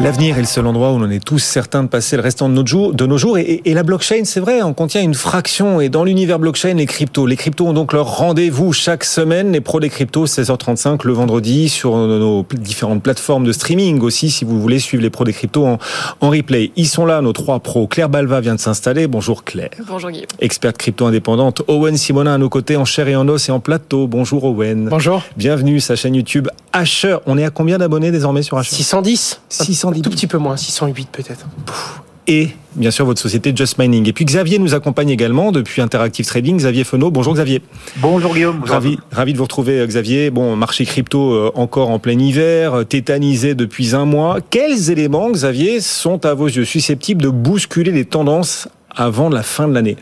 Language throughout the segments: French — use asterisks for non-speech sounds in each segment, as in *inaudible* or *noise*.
L'avenir est le seul endroit où l'on est tous certains de passer le restant de, nos jours. De nos jours. Et, et, la blockchain, c'est vrai, on contient une fraction. Et dans l'univers blockchain, les cryptos. Les cryptos ont donc leur rendez-vous chaque semaine. Les pros des cryptos, 16h35 le vendredi sur nos différentes plateformes de streaming aussi, si vous voulez suivre les pros des cryptos en, en replay. Ils sont là, nos trois pros. Claire Balva vient de s'installer. Bonjour Claire. Bonjour Guillaume. Experte crypto indépendante. Owen Simonin à nos côtés en chair et en os et en plateau. Bonjour Owen. Bonjour. Bienvenue, sa chaîne YouTube Asher. On est à combien d'abonnés désormais sur Asher? 610. 610. Un tout petit peu moins. 608 peut-être. Et bien sûr votre société Just Mining. Et puis Xavier nous accompagne également depuis Interactive Trading. Xavier Fenot. Bonjour Xavier. Bonjour Guillaume. Ravi, ravi de vous retrouver Xavier. Bon, marché crypto euh, encore en plein hiver, tétanisé depuis un mois. Quels éléments, Xavier, sont à vos yeux susceptibles de bousculer les tendances avant la fin de l'année?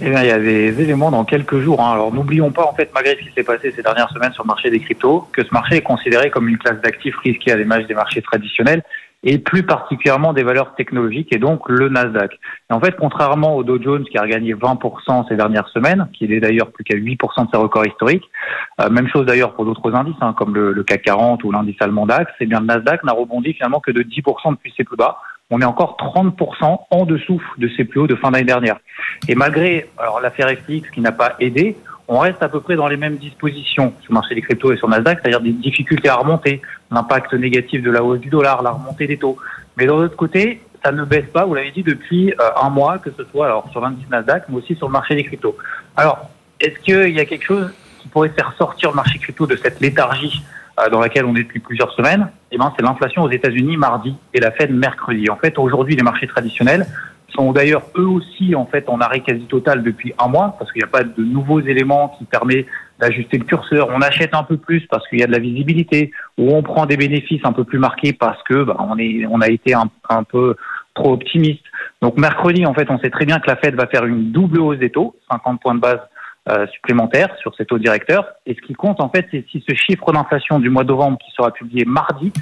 Eh bien, il y a des éléments dans quelques jours. Hein. Alors, n'oublions pas, en fait, malgré ce qui s'est passé ces dernières semaines sur le marché des cryptos, que ce marché est considéré comme une classe d'actifs risqués à l'image des marchés traditionnels et plus particulièrement des valeurs technologiques et donc le Nasdaq. Et en fait, contrairement au Dow Jones qui a gagné 20% ces dernières semaines, qui est d'ailleurs plus qu'à 8% de ses records historiques, euh, même chose d'ailleurs pour d'autres indices hein, comme le, le, CAC 40 ou l'indice allemand DAX, eh bien le Nasdaq n'a rebondi finalement que de 10% depuis ses plus bas. On est encore 30% en dessous de ses plus hauts de fin d'année dernière. Et malgré alors l'affaire FTX qui n'a pas aidé, on reste à peu près dans les mêmes dispositions sur le marché des cryptos et sur Nasdaq, c'est-à-dire des difficultés à remonter, l'impact négatif de la hausse du dollar, la remontée des taux. Mais d'un autre côté, ça ne baisse pas, vous l'avez dit, depuis euh, un mois, que ce soit alors sur l'indice Nasdaq, mais aussi sur le marché des cryptos. Alors, est-ce qu'il y a quelque chose qui pourrait faire sortir le marché crypto de cette léthargie euh, dans laquelle on est depuis plusieurs semaines? Eh ben, c'est l'inflation aux États-Unis mardi et la Fed mercredi. En fait, aujourd'hui, les marchés traditionnels sont d'ailleurs eux aussi en fait en arrêt quasi total depuis un mois parce qu'il n'y a pas de nouveaux éléments qui permettent d'ajuster le curseur. On achète un peu plus parce qu'il y a de la visibilité ou on prend des bénéfices un peu plus marqués parce que bah, on est on a été un, un peu trop optimiste. Donc mercredi en fait on sait très bien que la Fed va faire une double hausse des taux, 50 points de base euh, supplémentaires sur ces taux directeurs. Et ce qui compte en fait c'est si ce chiffre d'inflation du mois de novembre qui sera publié mardi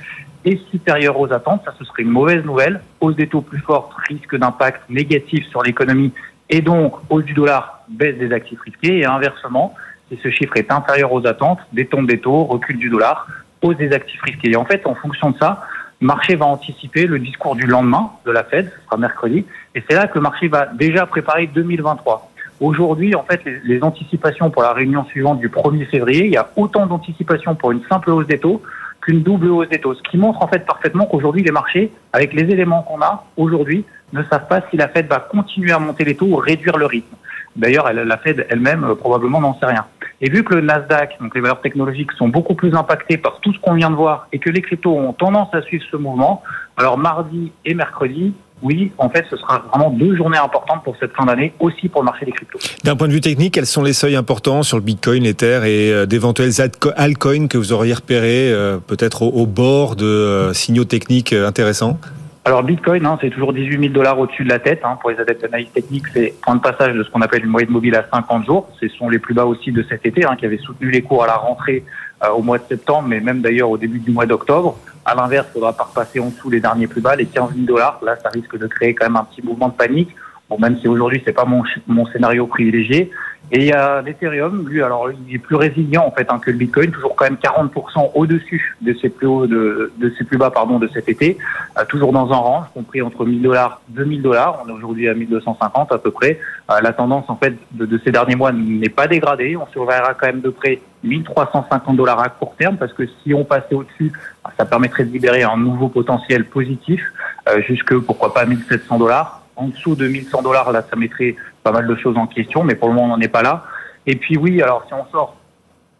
est supérieure aux attentes, ça ce serait une mauvaise nouvelle. Hausse des taux plus forte, risque d'impact négatif sur l'économie et donc hausse du dollar, baisse des actifs risqués et inversement, si ce chiffre est inférieur aux attentes, détombe des taux, recul du dollar, hausse des actifs risqués. Et en fait, en fonction de ça, le marché va anticiper le discours du lendemain de la Fed, ce sera mercredi, et c'est là que le marché va déjà préparer 2023. Aujourd'hui, en fait, les, les, anticipations pour la réunion suivante du 1er février, il y a autant d'anticipations pour une simple hausse des taux qu'une double hausse des taux. Ce qui montre en fait parfaitement qu'aujourd'hui, les marchés, avec les éléments qu'on a aujourd'hui, ne savent pas si la Fed va continuer à monter les taux ou réduire le rythme. D'ailleurs, la Fed elle-même euh, probablement n'en sait rien. Et vu que le Nasdaq, donc les valeurs technologiques, sont beaucoup plus impactées par tout ce qu'on vient de voir et que les cryptos ont tendance à suivre ce mouvement, alors mardi et mercredi, oui, en fait, ce sera vraiment deux journées importantes pour cette fin d'année, aussi pour le marché des cryptos. D'un point de vue technique, quels sont les seuils importants sur le Bitcoin, l'Ether et euh, d'éventuels altcoins que vous auriez repérés, euh, peut-être au, bord de euh, signaux techniques intéressants? Alors Bitcoin, hein, c'est toujours 18 000 dollars au-dessus de la tête. Hein. Pour les adeptes d'analyse technique, c'est point de passage de ce qu'on appelle une moyenne mobile à 50 jours. Ce sont les plus bas aussi de cet été, hein, qui avait soutenu les cours à la rentrée au mois de septembre, mais même d'ailleurs au début du mois d'octobre. À l'inverse, il faudra pas repasser en dessous les derniers plus bas, les 15 000 dollars. Là, ça risque de créer quand même un petit mouvement de panique. Bon, même si aujourd'hui c'est pas mon, mon scénario privilégié. Et il y a l'Ethereum, lui, alors il est plus résilient en fait hein, que le Bitcoin, toujours quand même 40% au-dessus de ses plus hauts, de, ses plus bas pardon de cet été, euh, toujours dans un range compris entre 1000 dollars, 2000 dollars. On est aujourd'hui à 1250 à peu près. Euh, la tendance en fait de, de ces derniers mois n'est pas dégradée. On surveillera quand même de près 1350 dollars à court terme parce que si on passait au-dessus, ça permettrait de libérer un nouveau potentiel positif euh, jusque pourquoi pas 1700 dollars en dessous de 1100 dollars, là, ça mettrait pas mal de choses en question, mais pour le moment, on n'en est pas là. Et puis oui, alors si on sort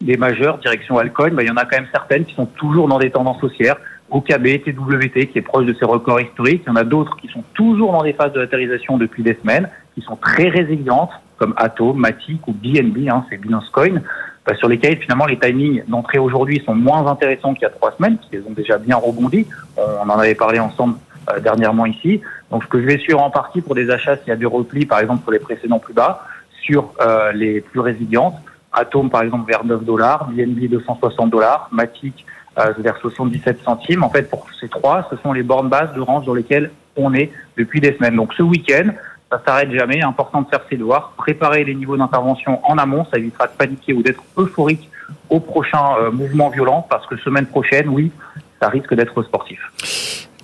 des majeurs, direction Alcoin, bah, il y en a quand même certaines qui sont toujours dans des tendances haussières. OKB, TWT, qui est proche de ses records historiques. Il y en a d'autres qui sont toujours dans des phases de latérisation depuis des semaines, qui sont très résilientes, comme Atom, Matic ou BNB, hein, c'est Binance Coin, bah, sur lesquels finalement les timings d'entrée aujourd'hui sont moins intéressants qu'il y a trois semaines, qu'ils ont déjà bien rebondi. On en avait parlé ensemble euh, dernièrement ici. Donc, ce que je vais suivre en partie pour des achats s'il y a des replis, par exemple, pour les précédents plus bas, sur euh, les plus résilientes. Atom, par exemple, vers 9 dollars, BNB 260 dollars, Matic euh, vers 77 centimes. En fait, pour ces trois, ce sont les bornes basses de range dans lesquelles on est depuis des semaines. Donc, ce week-end, ça s'arrête jamais. Important de faire ses devoirs, préparer les niveaux d'intervention en amont. Ça évitera de paniquer ou d'être euphorique au prochain euh, mouvement violent, parce que semaine prochaine, oui, ça risque d'être sportif.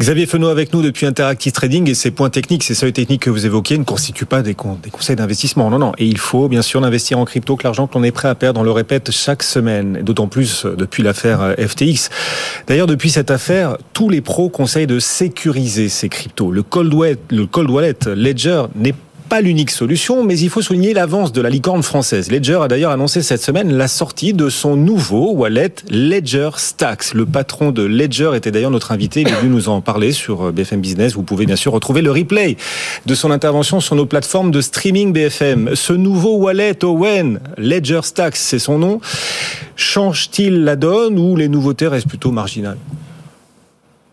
Xavier Fenot avec nous depuis Interactive Trading et ces points techniques, ces seuils techniques que vous évoquez ne constituent pas des, conseils d'investissement. Non, non. Et il faut bien sûr investir en crypto que l'argent qu'on est prêt à perdre. On le répète chaque semaine, d'autant plus depuis l'affaire euh, FTX. D'ailleurs, depuis cette affaire, tous les pros conseillent de sécuriser ces cryptos. Le cold wallet, le cold wallet Ledger n'est pas l'unique solution, mais il faut souligner l'avance de la licorne française. Ledger a d'ailleurs annoncé cette semaine la sortie de son nouveau wallet Ledger Stacks. Le patron de Ledger était d'ailleurs notre invité, il est venu nous en parler sur BFM Business. Vous pouvez bien sûr retrouver le replay de son intervention sur nos plateformes de streaming BFM. Ce nouveau wallet Owen, Ledger Stacks, c'est son nom, change-t-il la donne ou les nouveautés restent plutôt marginales?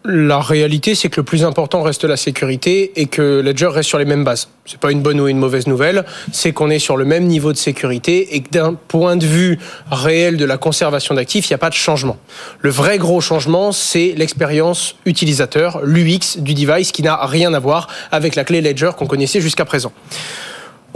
La réalité, c'est que le plus important reste la sécurité et que Ledger reste sur les mêmes bases. C'est pas une bonne ou une mauvaise nouvelle, c'est qu'on est sur le même niveau de sécurité et que d'un point de vue réel de la conservation d'actifs, il n'y a pas de changement. Le vrai gros changement, c'est l'expérience utilisateur, l'UX du device qui n'a rien à voir avec la clé Ledger qu'on connaissait jusqu'à présent.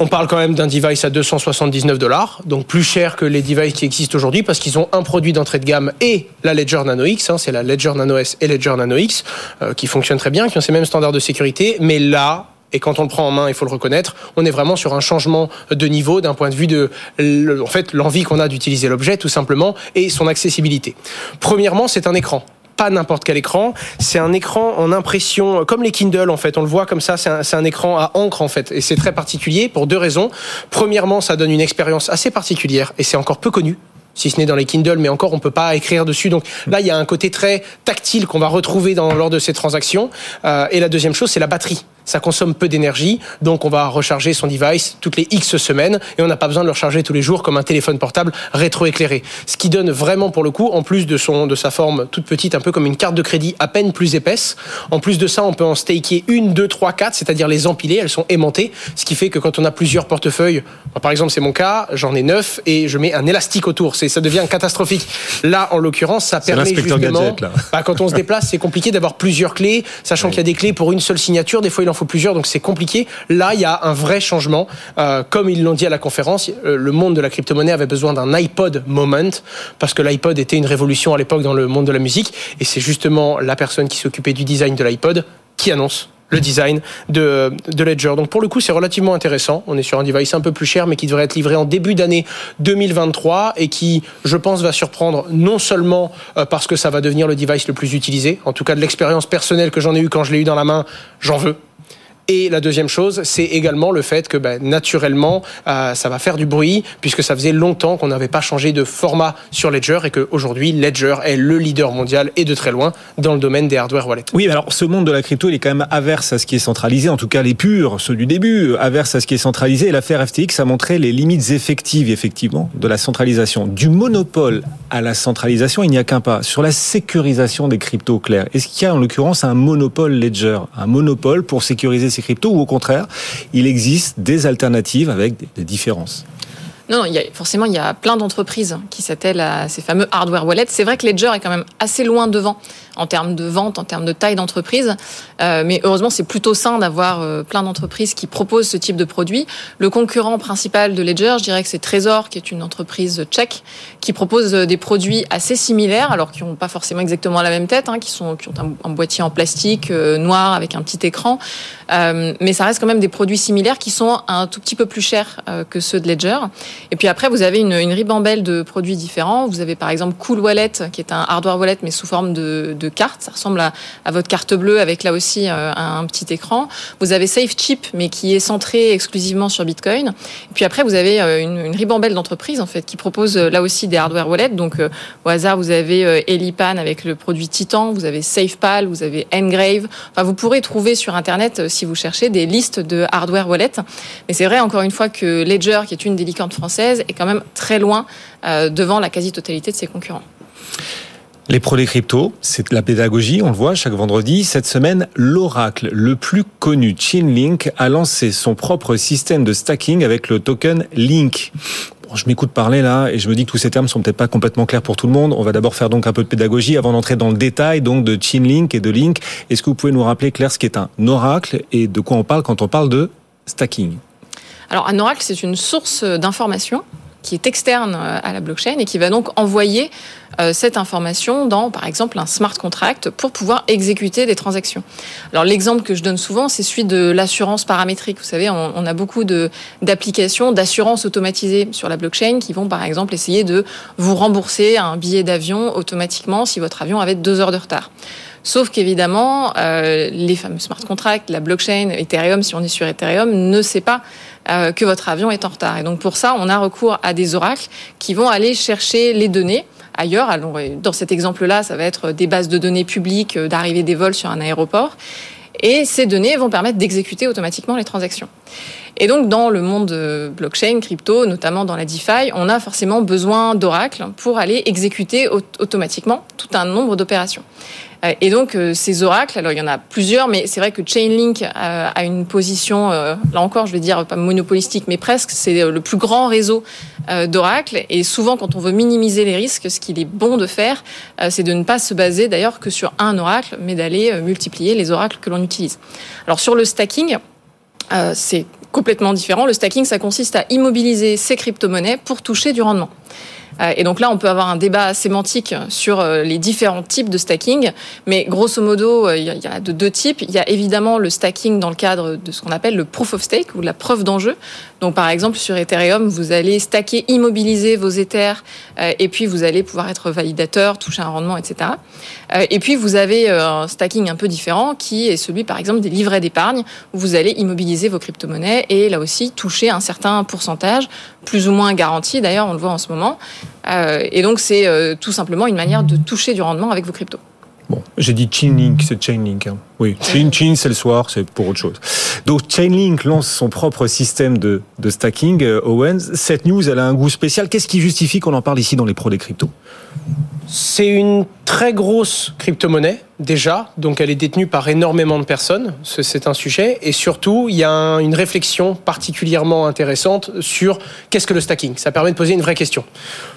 On parle quand même d'un device à 279 dollars, donc plus cher que les devices qui existent aujourd'hui parce qu'ils ont un produit d'entrée de gamme et la Ledger Nano X, hein, c'est la Ledger Nano S et Ledger Nano X euh, qui fonctionnent très bien, qui ont ces mêmes standards de sécurité, mais là, et quand on le prend en main, il faut le reconnaître, on est vraiment sur un changement de niveau d'un point de vue de, en fait, l'envie qu'on a d'utiliser l'objet, tout simplement, et son accessibilité. Premièrement, c'est un écran pas n'importe quel écran. C'est un écran en impression, comme les Kindle en fait. On le voit comme ça. C'est un, un, écran à encre en fait, et c'est très particulier pour deux raisons. Premièrement, ça donne une expérience assez particulière, et c'est encore peu connu si ce n'est dans les Kindle, mais encore on peut pas écrire dessus. Donc là, il y a un côté très tactile qu'on va retrouver dans, lors de ces transactions. Euh, et la deuxième chose, c'est la batterie ça consomme peu d'énergie, donc on va recharger son device toutes les X semaines et on n'a pas besoin de le recharger tous les jours comme un téléphone portable rétroéclairé. Ce qui donne vraiment pour le coup, en plus de son de sa forme toute petite, un peu comme une carte de crédit à peine plus épaisse. En plus de ça, on peut en staker une, deux, trois, quatre, c'est-à-dire les empiler. Elles sont aimantées, ce qui fait que quand on a plusieurs portefeuilles, par exemple c'est mon cas, j'en ai neuf et je mets un élastique autour. C'est ça devient catastrophique. Là, en l'occurrence, ça permet justement. Gadget, là. *laughs* Bah, quand on se déplace, c'est compliqué d'avoir plusieurs clés, sachant qu'il y a des clés pour une seule signature. Des fois, il en faut plusieurs, donc c'est compliqué. Là, il y a un vrai changement. Euh, comme ils l'ont dit à la conférence, euh, le monde de la crypto-monnaie avait besoin d'un iPod moment, parce que l'iPod était une révolution à l'époque dans le monde de la musique, et c'est justement la personne qui s'occupait du design de l'iPod qui annonce le design de, de Ledger. Donc pour le coup, c'est relativement intéressant. On est sur un device un peu plus cher, mais qui devrait être livré en début d'année 2023 et qui, je pense, va surprendre non seulement euh, parce que ça va devenir le device le plus utilisé, en tout cas de l'expérience personnelle que j'en ai eu quand je l'ai eu dans la main, j'en veux. Et la deuxième chose, c'est également le fait que ben, naturellement, euh, ça va faire du bruit, puisque ça faisait longtemps qu'on n'avait pas changé de format sur Ledger et qu'aujourd'hui, Ledger est le leader mondial et de très loin dans le domaine des hardware wallets. Oui, alors ce monde de la crypto, il est quand même averse à ce qui est centralisé, en tout cas les purs, ceux du début, averse à ce qui est centralisé. L'affaire FTX a montré les limites effectives, effectivement, de la centralisation. Du monopole à la centralisation, il n'y a qu'un pas. Sur la sécurisation des cryptos, clairs, est-ce qu'il y a en l'occurrence un monopole Ledger, un monopole pour sécuriser ces cryptos ou au contraire, il existe des alternatives avec des différences? Non, a, forcément, il y a plein d'entreprises qui s'attellent à ces fameux hardware wallets. C'est vrai que Ledger est quand même assez loin devant en termes de vente, en termes de taille d'entreprise. Euh, mais heureusement, c'est plutôt sain d'avoir euh, plein d'entreprises qui proposent ce type de produit. Le concurrent principal de Ledger, je dirais que c'est Trésor, qui est une entreprise tchèque, qui propose euh, des produits assez similaires, alors qui n'ont pas forcément exactement la même tête, hein, qui, sont, qui ont un, boîtier en plastique noir avec un petit écran. mais ça reste quand même des produits similaires qui sont un tout petit peu plus chers que ceux de Ledger. Et puis après, vous avez une, ribambelle de produits différents. Vous avez par exemple Cool Wallet, qui est un hardware wallet, mais sous forme de carte. Ça ressemble à, votre carte bleue avec là aussi euh, un, petit écran. Vous avez SafeChip, mais qui est centré exclusivement sur Bitcoin. Et puis après, vous avez euh, une, ribambelle d'entreprises en fait qui proposent euh, là aussi des hardware wallets. Donc au hasard, vous avez Elipan avec le produit Titan, vous avez SafePal, vous avez Engrave. Enfin, vous pourrez trouver sur Internet, si vous cherchez, des listes de hardware wallets. Mais c'est vrai encore une fois que Ledger, qui est une des licornes françaises, est quand même très loin devant la quasi-totalité de ses concurrents. Les pros des cryptos, c'est la pédagogie, on le voit chaque vendredi. Cette semaine, l'oracle le plus connu, Chainlink, a lancé son propre système de stacking avec le token Link. je m'écoute parler là et je me dis que tous ces termes sont peut-être pas complètement clairs pour tout le monde. On va d'abord faire donc un peu de pédagogie avant d'entrer dans le détail donc de Chainlink et de Link. Est-ce que vous pouvez nous rappeler Claire ce qu'est un oracle et de quoi on parle quand on parle de stacking? Alors un oracle, c'est une source d'information qui est externe à la blockchain et qui va donc envoyer cette information dans, par exemple, un smart contract pour pouvoir exécuter des transactions. Alors l'exemple que je donne souvent, c'est celui de l'assurance paramétrique. Vous savez, on, on a beaucoup d'applications d'assurance automatisée sur la blockchain qui vont, par exemple, essayer de vous rembourser un billet d'avion automatiquement si votre avion avait deux heures de retard. Sauf qu'évidemment, euh, les fameux smart contracts, la blockchain, Ethereum, si on est sur Ethereum, ne sait pas euh, que votre avion est en retard. Et donc pour ça, on a recours à des oracles qui vont aller chercher les données ailleurs. Dans cet exemple-là, ça va être des bases de données publiques euh, d'arrivée des vols sur un aéroport. Et ces données vont permettre d'exécuter automatiquement les transactions. Et donc, dans le monde blockchain, crypto, notamment dans la DeFi, on a forcément besoin d'oracles pour aller exécuter automatiquement tout un nombre d'opérations. Euh, et donc euh, ces oracles, alors il y en a plusieurs, mais c'est vrai que Chainlink a une position, euh, là encore, je vais dire pas monopolistique, mais presque, c'est le plus grand réseau d'oracles. Et souvent, quand on veut minimiser les risques, ce qu'il est bon de faire, c'est de ne pas se baser d'ailleurs que sur un oracle, mais d'aller multiplier les oracles que l'on utilise. Alors sur le stacking, c'est complètement différent. Le stacking, ça consiste à immobiliser ces crypto-monnaies pour toucher du rendement. Euh, et donc là, on peut avoir un débat sémantique sur euh, les différents types de stacking, mais grosso modo, euh, il y a de deux types. Il y a évidemment le stacking dans le cadre de ce qu'on appelle le proof of stake ou la preuve d'enjeu. Donc par exemple sur Ethereum, vous allez stacker, immobiliser vos Ethers, et puis vous allez pouvoir être validateur, toucher un rendement, etc. Et puis vous avez un stacking un peu différent qui est celui par exemple des livrets d'épargne où vous allez immobiliser vos crypto-monnaies et là aussi toucher un certain pourcentage, plus ou moins garanti d'ailleurs, on le voit en ce moment. Euh, et donc, c'est euh, tout simplement une manière de toucher du rendement avec vos cryptos. Bon, j'ai dit Chainlink, c'est Chainlink. Hein. Oui, Chain, c'est le soir, c'est pour autre chose. Donc Chainlink lance son propre système de, de stacking. Euh, Owens, cette news, elle a un goût spécial. Qu'est-ce qui justifie qu'on en parle ici dans les pros des cryptos? C'est une très grosse crypto-monnaie déjà, donc elle est détenue par énormément de personnes, c'est un sujet, et surtout il y a une réflexion particulièrement intéressante sur qu'est-ce que le stacking. Ça permet de poser une vraie question.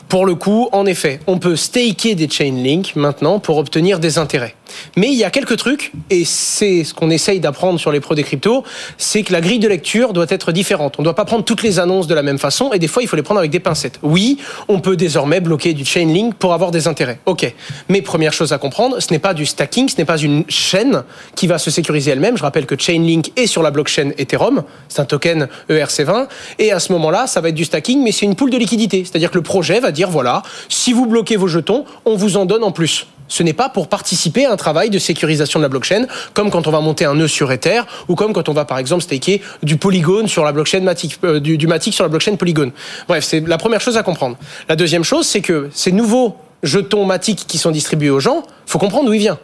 Pour le coup, en effet, on peut staker des Chainlink maintenant pour obtenir des intérêts. Mais il y a quelques trucs, et c'est ce qu'on essaye d'apprendre sur les pros des cryptos, c'est que la grille de lecture doit être différente. On ne doit pas prendre toutes les annonces de la même façon, et des fois il faut les prendre avec des pincettes. Oui, on peut désormais bloquer du Chainlink pour avoir des intérêts. Ok, mais première chose à comprendre, ce n'est pas du stacking ce n'est pas une chaîne qui va se sécuriser elle-même. Je rappelle que Chainlink est sur la blockchain Ethereum, c'est un token ERC20, et à ce moment-là, ça va être du stacking, mais c'est une poule de liquidité. C'est-à-dire que le projet va dire, voilà, si vous bloquez vos jetons, on vous en donne en plus ce n'est pas pour participer à un travail de sécurisation de la blockchain, comme quand on va monter un nœud sur Ether, ou comme quand on va par exemple staker du Polygon sur la blockchain Matic, euh, du, du Matic sur la blockchain Polygon. Bref, c'est la première chose à comprendre. La deuxième chose, c'est que ces nouveaux jetons Matic qui sont distribués aux gens, faut comprendre d'où ils viennent.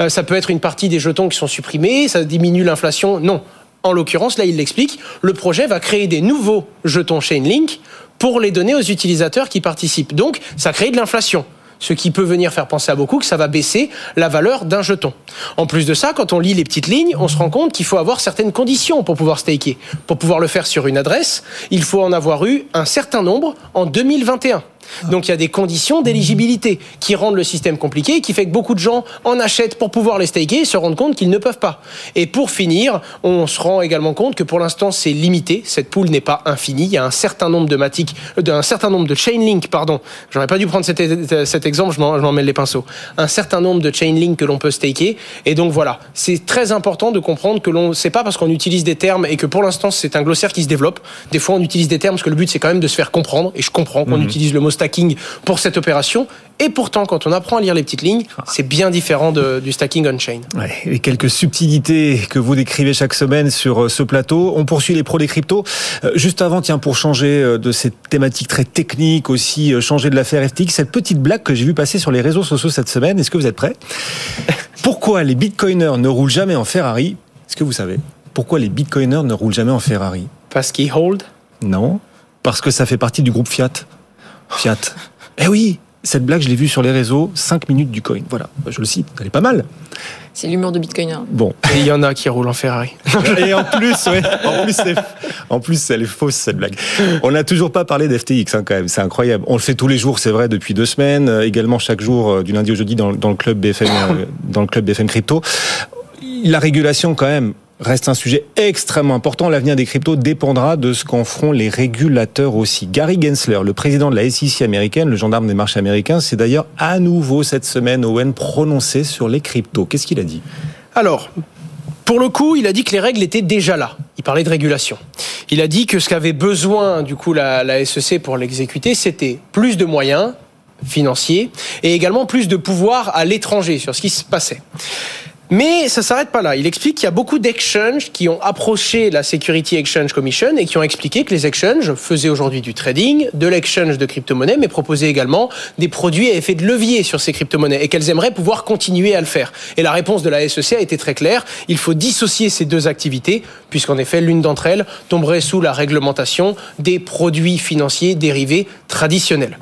Euh, ça peut être une partie des jetons qui sont supprimés, ça diminue l'inflation. Non. En l'occurrence, là, il l'explique, le projet va créer des nouveaux jetons Chainlink pour les donner aux utilisateurs qui participent. Donc, ça crée de l'inflation ce qui peut venir faire penser à beaucoup que ça va baisser la valeur d'un jeton. En plus de ça, quand on lit les petites lignes, on se rend compte qu'il faut avoir certaines conditions pour pouvoir staker. Pour pouvoir le faire sur une adresse, il faut en avoir eu un certain nombre en 2021. Donc il y a des conditions d'éligibilité qui rendent le système compliqué, qui fait que beaucoup de gens en achètent pour pouvoir les staker et se rendent compte qu'ils ne peuvent pas. Et pour finir, on se rend également compte que pour l'instant c'est limité, cette pool n'est pas infinie, il y a un certain nombre de matic, d'un certain nombre de chainlink, pardon, j'aurais pas dû prendre cet, exemple, je m'en mêle les pinceaux, un certain nombre de chainlink que l'on peut staker, et donc voilà, c'est très important de comprendre que l'on, c'est pas parce qu'on utilise des termes et que pour l'instant c'est un glossaire qui se développe, des fois on utilise des termes parce que le but c'est quand même de se faire comprendre, et je comprends qu'on mhm. utilise le mot stacking pour cette opération. Et pourtant, quand on apprend à lire les petites lignes, c'est bien différent du stacking on-chain. Ouais, et quelques subtilités que vous décrivez chaque semaine sur euh, ce plateau. On poursuit les pros des cryptos. Euh, juste avant, tiens, pour changer euh, de cette thématique très technique, aussi changer de l'affaire FTX, cette petite blague que j'ai vu passer sur les réseaux sociaux cette semaine. Est-ce que vous êtes prêts? *laughs* Pourquoi les bitcoiners ne roulent jamais en Ferrari? Est-ce que vous savez? Pourquoi les bitcoiners ne roulent jamais en Ferrari? Parce qu'ils hold? Non, parce que ça fait partie du groupe Fiat. Fiat. *laughs* Eh oui, cette blague, je l'ai vue sur les réseaux, 5 minutes du coin. Voilà, je le cite, elle est pas mal. C'est l'humour de Bitcoin. Hein. Bon. Et il y en a qui roulent en Ferrari. *laughs* Et en plus, ouais, en plus, en plus, elle est fausse cette blague. On n'a toujours pas parlé d'FTX hein, quand même. C'est incroyable. On le fait tous les jours, c'est vrai, depuis deux semaines. Euh, également chaque jour, euh, du lundi au jeudi, dans, dans le club BFM, euh, dans le club BFM Crypto. La régulation quand même reste un sujet extrêmement important. L'avenir des cryptos dépendra de ce qu'en feront les régulateurs aussi. Gary Gensler, le président de la SEC américaine, le gendarme des marchés américains, s'est d'ailleurs à nouveau cette semaine au N prononcé sur les cryptos. Qu'est-ce qu'il a dit? Alors, pour le coup, il a dit que les règles étaient déjà là. Il parlait de régulation. Il a dit que ce qu'avait besoin, du coup, la, la SEC pour l'exécuter, c'était plus de moyens financiers et également plus de pouvoir à l'étranger sur ce qui se passait. Mais ça s'arrête pas là. Il explique qu'il y a beaucoup d'exchanges qui ont approché la Security Exchange Commission et qui ont expliqué que les exchanges faisaient aujourd'hui du trading, de l'exchange de crypto-monnaies, mais proposaient également des produits à effet de levier sur ces crypto-monnaies et qu'elles aimeraient pouvoir continuer à le faire. Et la réponse de la SEC a été très claire. Il faut dissocier ces deux activités puisqu'en effet, l'une d'entre elles tomberait sous la réglementation des produits financiers dérivés traditionnels.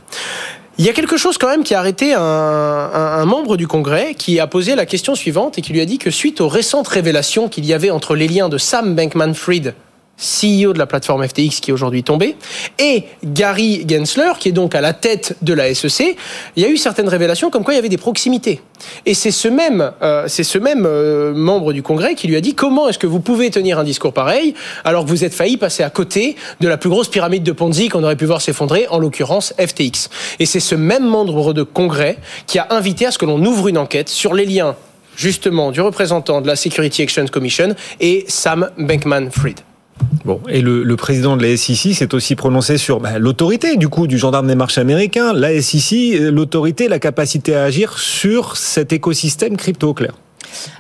Il y a quelque chose quand même qui a arrêté un, un, un, membre du Congrès qui a posé la question suivante et qui lui a dit que suite aux récentes révélations qu'il y avait entre les liens de Sam Bankman-Fried CEO de la plateforme FTX qui est aujourd'hui tombée, et Gary Gensler, qui est donc à la tête de la SEC, il y a eu certaines révélations comme quoi il y avait des proximités. Et c'est ce même, euh, c'est ce même euh, membre du Congrès qui lui a dit comment est-ce que vous pouvez tenir un discours pareil alors que vous êtes failli passer à côté de la plus grosse pyramide de Ponzi qu'on aurait pu voir s'effondrer, en l'occurrence FTX. Et c'est ce même membre de Congrès qui a invité à ce que l'on ouvre une enquête sur les liens justement du représentant de la Security Exchange Commission et Sam Bankman-Fried. Bon, et le, président de la SEC s'est aussi prononcé sur bah, l'autorité du coup du gendarme des marchés américains, la SEC, l'autorité, la capacité à agir sur cet écosystème crypto clair.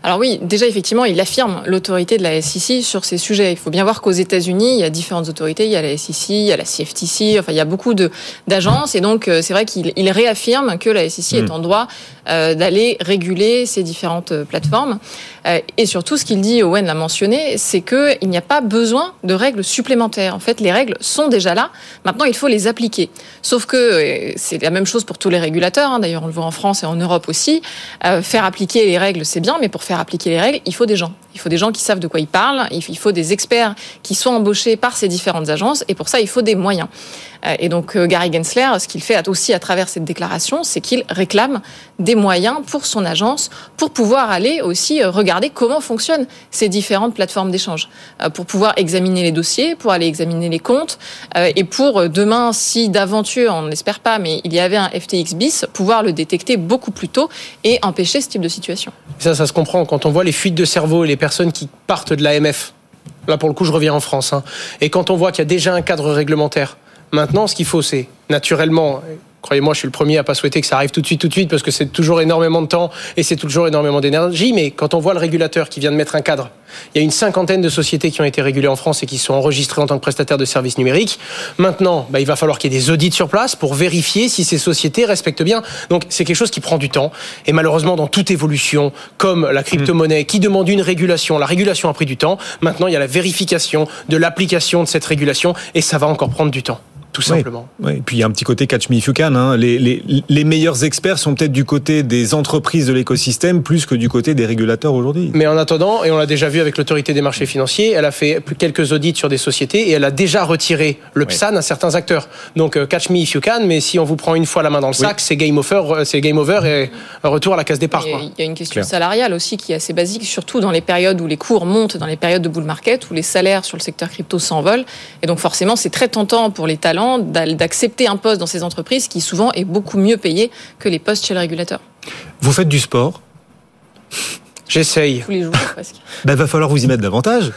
Alors oui, déjà effectivement, il affirme l'autorité de la SEC sur ces sujets. Il faut bien voir qu'aux États-Unis, il y a différentes autorités. Il y a la SEC, il y a la CFTC. Enfin, il y a beaucoup de d'agences et donc c'est vrai qu'il il réaffirme que la SEC mmh. est en droit euh, d'aller réguler ces différentes plateformes. Euh, et surtout, ce qu'il dit, Owen l'a mentionné, c'est que il n'y a pas besoin de règles supplémentaires. En fait, les règles sont déjà là. Maintenant, il faut les appliquer. Sauf que c'est la même chose pour tous les régulateurs. Hein. D'ailleurs, on le voit en France et en Europe aussi. Euh, faire appliquer les règles, c'est bien, mais pour faire appliquer les règles, il faut des gens. Il faut des gens qui savent de quoi ils parlent. Il faut des experts qui soient embauchés par ces différentes agences. Et pour ça, il faut des moyens. Euh, et donc, Gary Gensler, ce qu'il fait aussi à travers cette déclaration, c'est qu'il réclame des moyens pour son agence pour pouvoir aller aussi regarder comment fonctionnent ces différentes plateformes d'échange, euh, pour pouvoir examiner les dossiers, pour aller examiner les comptes, euh, et pour demain, si d'aventure, on n'espère pas, mais il y avait un FTX bis, pouvoir le détecter beaucoup plus tôt et empêcher ce type de situation. Ça, ça se comprend quand on voit les fuites de cerveau et les personnes qui partent de l'AMF. Là, pour le coup, je reviens en France. Hein. Et quand on voit qu'il y a déjà un cadre réglementaire, maintenant, ce qu'il faut, c'est naturellement Croyez-moi, je suis le premier à pas souhaiter que ça arrive tout de suite, tout de suite, parce que c'est toujours énormément de temps et c'est toujours énormément d'énergie. Mais quand on voit le régulateur qui vient de mettre un cadre, il y a une cinquantaine de sociétés qui ont été régulées en France et qui sont enregistrées en tant que prestataires de services numériques. Maintenant, bah, il va falloir qu'il y ait des audits sur place pour vérifier si ces sociétés respectent bien. Donc, c'est quelque chose qui prend du temps. Et malheureusement, dans toute évolution, comme la crypto-monnaie, qui demande une régulation, la régulation a pris du temps. Maintenant, il y a la vérification de l'application de cette régulation et ça va encore prendre du temps tout simplement. Oui, oui. Et puis il y a un petit côté catch me if you can. Hein. Les, les, les, meilleurs experts sont peut-être du côté des entreprises de l'écosystème plus que du côté des régulateurs aujourd'hui. Mais en attendant, et on l'a déjà vu avec l'autorité des marchés financiers, elle a fait quelques audits sur des sociétés et elle a déjà retiré le PSAN oui. à certains acteurs. Donc euh, catch me if you can, mais si on vous prend une fois la main dans le sac, c'est game over, euh, c'est game over et un retour à la case départ. Il y a une question Claire. salariale aussi qui est assez basique, surtout dans les périodes où les cours montent, dans les périodes de bull market, où les salaires sur le secteur crypto s'envolent. Et donc forcément, c'est très tentant pour les talents d'accepter accepter un poste dans ces entreprises qui souvent est beaucoup mieux payé que les postes chez le régulateur. Vous faites du sport? J'essaye. Tous les jours *laughs* presque. Ben, va falloir vous y mettre davantage.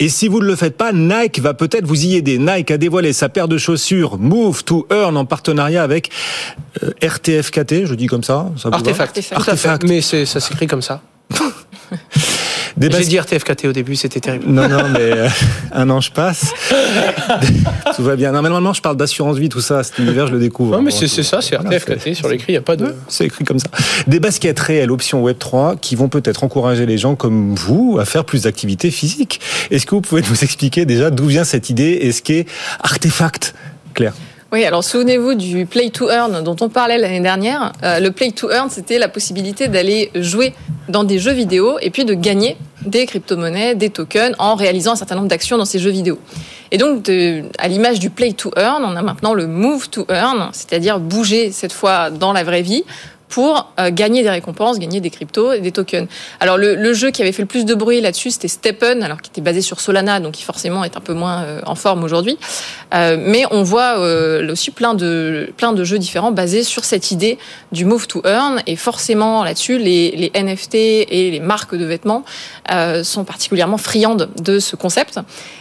Et si vous ne le faites pas, Nike va peut-être vous y aider. Nike a dévoilé sa paire de chaussures Move to Earn en partenariat avec euh, RTFKT, je dis comme ça. ça Artefact. Artefact. Artefact. Mais ça s'écrit comme ça. J'ai bas... dit RTFKT au début, c'était terrible. Non, non, mais euh, *laughs* un an je passe. *laughs* tout va bien. Non, mais normalement, je parle d'assurance vie, tout ça. Cet univers, je le découvre. Non, mais c'est ça, c'est RTFKT. Sur l'écrit, il n'y a pas de. C'est écrit comme ça. Des baskets réelles, option Web3, qui vont peut-être encourager les gens comme vous à faire plus d'activités physiques. Est-ce que vous pouvez nous expliquer déjà d'où vient cette idée et ce qu'est Artefact, Claire? Oui, alors souvenez-vous du Play to Earn dont on parlait l'année dernière. Euh, le Play to Earn, c'était la possibilité d'aller jouer dans des jeux vidéo et puis de gagner des crypto-monnaies, des tokens en réalisant un certain nombre d'actions dans ces jeux vidéo. Et donc, à l'image du Play to Earn, on a maintenant le Move to Earn, c'est-à-dire bouger cette fois dans la vraie vie pour euh, gagner des récompenses, gagner des cryptos et des tokens. Alors le, le jeu qui avait fait le plus de bruit là-dessus, c'était Steppen, alors qui était basé sur Solana, donc qui forcément est un peu moins euh, en forme aujourd'hui. Euh, mais on voit euh, aussi plein de plein de jeux différents basés sur cette idée du move to earn et forcément là-dessus les, les NFT et les marques de vêtements euh, sont particulièrement friandes de ce concept.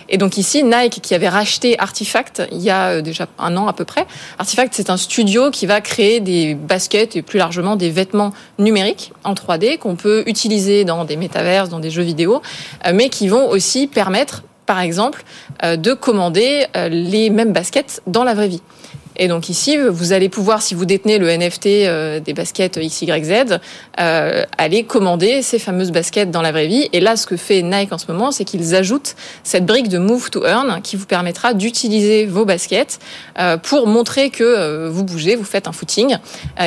Et donc ici Nike qui avait racheté Artifact il y a euh, déjà un an à peu près. Artifact c'est un studio qui va créer des baskets et plus largement des vêtements numériques en 3D qu'on peut utiliser dans des métaverses, dans des jeux vidéo, euh, mais qui vont aussi permettre par exemple, euh, de commander les mêmes baskets dans la vraie vie. Et donc ici, vous allez pouvoir, si vous détenez le NFT euh, des baskets XYZ, euh, aller commander ces fameuses baskets dans la vraie vie. Et là, ce que fait Nike en ce moment, c'est qu'ils ajoutent cette brique de Move to Earn qui vous permettra d'utiliser vos baskets euh, pour montrer que euh, vous bougez, vous faites un footing,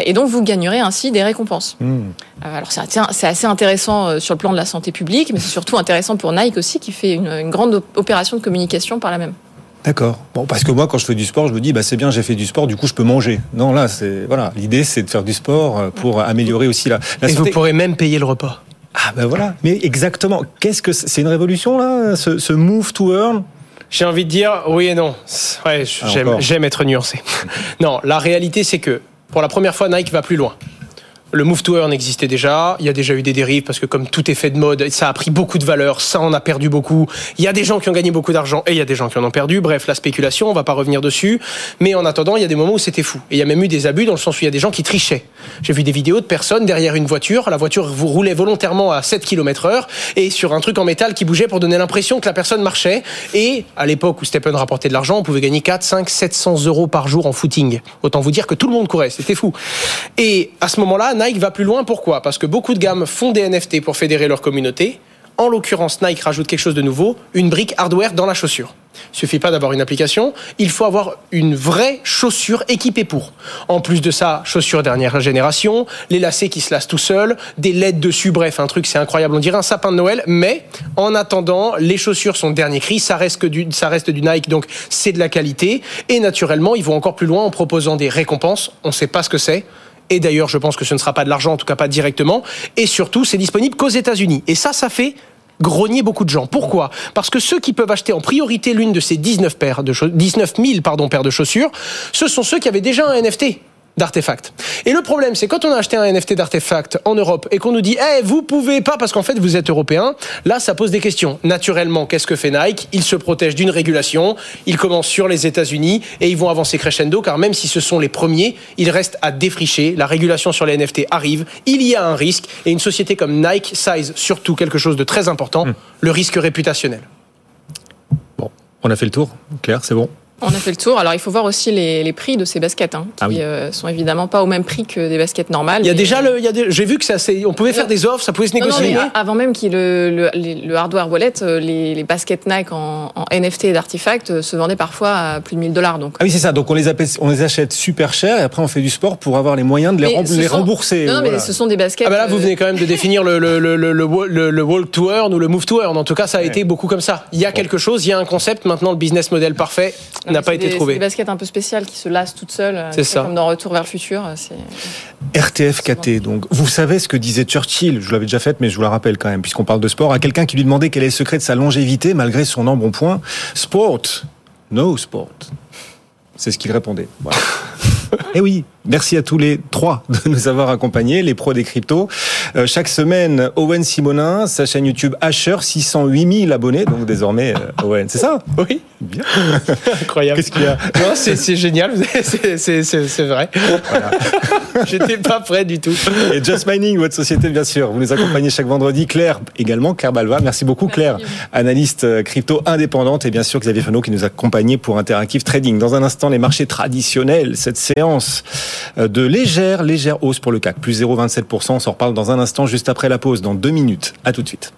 et donc vous gagnerez ainsi des récompenses. Hmm. Alors c'est assez- intéressant sur le plan de la santé publique, mais c'est surtout intéressant pour Nike aussi, qui fait une, une grande op- opération de communication par la même. D'accord. Bon, parce que moi, quand je fais du sport, je me dis, bah, c'est bien, j'ai fait du sport, du coup, je peux manger. Non, là, c'est, voilà. L'idée, c'est de faire du sport euh, pour améliorer aussi la, la Et vous pourrez même payer le repas. Ah, ben voilà. Mais exactement. Qu'est-ce que c'est c'est une révolution, là? Ce, ce move to earn? J'ai envie de dire oui et non. Ouais, Ah, j'aime être nuancé. *laughs* non, la réalité c'est que pour la première fois Nike va plus loin. Le move to earn existait déjà, il y a déjà eu des dérives parce que comme tout est fait de mode, ça a pris beaucoup de valeur, ça en a perdu beaucoup. Il y a des gens qui ont gagné beaucoup d'argent et il y a des gens qui en ont perdu. Bref, la spéculation, on va pas revenir dessus. Mais en attendant, il y a des moments où c'était fou. Et il y a même eu des abus dans le sens où il y a des gens qui trichaient. J'ai vu des vidéos de personnes derrière une voiture, la voiture vous roulait volontairement à 7 km heure et sur un truc en métal qui bougeait pour donner l'impression que la personne marchait. Et à l'époque où Stephen rapportait de l'argent, on pouvait gagner 4, 5, 700 euros par jour en footing. Autant vous dire que tout le monde courait, c'était fou. Et à ce moment-là, Nike va plus loin. Pourquoi? Parce que beaucoup de gammes font des NFT pour fédérer leur communauté. En l'occurrence, Nike rajoute quelque chose de nouveau, une brique hardware dans la chaussure. Il suffit pas d'avoir une application, il faut avoir une vraie chaussure équipée pour. En plus de ça, chaussure dernière génération, les lacets qui se lassent tout seuls, des LED dessus, bref, un truc c'est incroyable, on dirait un sapin de Noël, mais en attendant, les chaussures sont de dernier cri, ça reste, que du, ça reste du Nike, donc c'est de la qualité, et naturellement, ils vont encore plus loin en proposant des récompenses, on sait pas ce que c'est, et d'ailleurs, je pense que ce ne sera pas de l'argent, en tout cas pas directement. Et surtout, c'est disponible qu'aux États-Unis. Et ça, ça fait grogner beaucoup de gens. Pourquoi? Parce que ceux qui peuvent acheter en priorité l'une de ces 19, paires de chau- 19 000 pardon, paires de chaussures, ce sont ceux qui avaient déjà un NFT d'artefacts. Et le problème, c'est quand on a acheté un NFT d'artefacts en Europe et qu'on nous dit, eh, vous pouvez pas parce qu'en fait vous êtes européen, là ça pose des questions. Naturellement, qu'est-ce que fait Nike? Il se protège d'une régulation, il commence sur les États-Unis et ils vont avancer crescendo car même si ce sont les premiers, il reste à défricher. La régulation sur les NFT arrive, il y a un risque et une société comme Nike size surtout quelque chose de très important, le risque réputationnel. Bon. On a fait le tour. Claire, c'est bon? On a fait le tour. Alors, il faut voir aussi les, les prix de ces baskets, hein, qui Ah oui. euh, sont évidemment pas au même prix que des baskets normales. Il y a mais- déjà le, il y a des- j'ai vu que ça, c'est- on pouvait faire des offres, ça pouvait se Non, non, négocier. mais avant même qu'il y ait le, le, le hardware wallet, euh, les, les baskets Nike en, en NFT et d'artefacts euh, se vendaient parfois à plus de 1000 dollars. Donc, Ah oui, c'est ça. Donc, on les, appelle- on les achète super cher et après, on fait du sport pour avoir les moyens de les, Mais rem- ce les sont- rembourser. non, non, mais ce sont des baskets. Ah bah là, vous euh, venez quand même de *laughs* définir le, le, le, le, le, le- le walk to earn ou le move to earn. En tout cas, ça a été beaucoup comme ça. Il y a quelque chose, il y a un concept. Maintenant, le business model parfait non, n'a pas été des- trouvé. C'est des baskets un peu spéciales qui se lassent toutes seules. euh, C'est ça. Comme dans Retour vers le futur. euh, C'est RTFKT. Donc, vous savez ce que disait Churchill. Je vous l'avais déjà fait, mais je vous la rappelle quand même, puisqu'on parle de sport, à quelqu'un qui lui demandait quel est le secret de sa longévité malgré son embonpoint. Sport. No sport. C'est ce qu'il répondait. Voilà. *laughs* Et oui, merci à tous les trois *laughs* de nous avoir accompagnés, les pros des cryptos. Euh, chaque semaine, Owen Simonin, sa chaîne YouTube Asher, 608 000 abonnés, donc désormais euh, Owen, c'est ça? Oui, Bien. *laughs* incroyable. Qu'est-ce qu'il y a? Non, c'est c'est génial, *laughs* c'est- c'est c'est- c'est vrai. J'étais pas prêt du tout. Et Just Mining, votre société, bien sûr. Vous nous accompagnez chaque vendredi. Claire, également, Claire Balva. Merci beaucoup, Claire. Analyste euh, crypto indépendante. Et bien sûr, Xavier Fenot qui nous accompagnait pour Interactive Trading. Dans un instant, les marchés traditionnels. Cette séance de légère, légère hausse pour le CAC. Plus 0,27%. On s'en reparle dans un instant, juste après la pause, dans deux minutes. À tout de suite.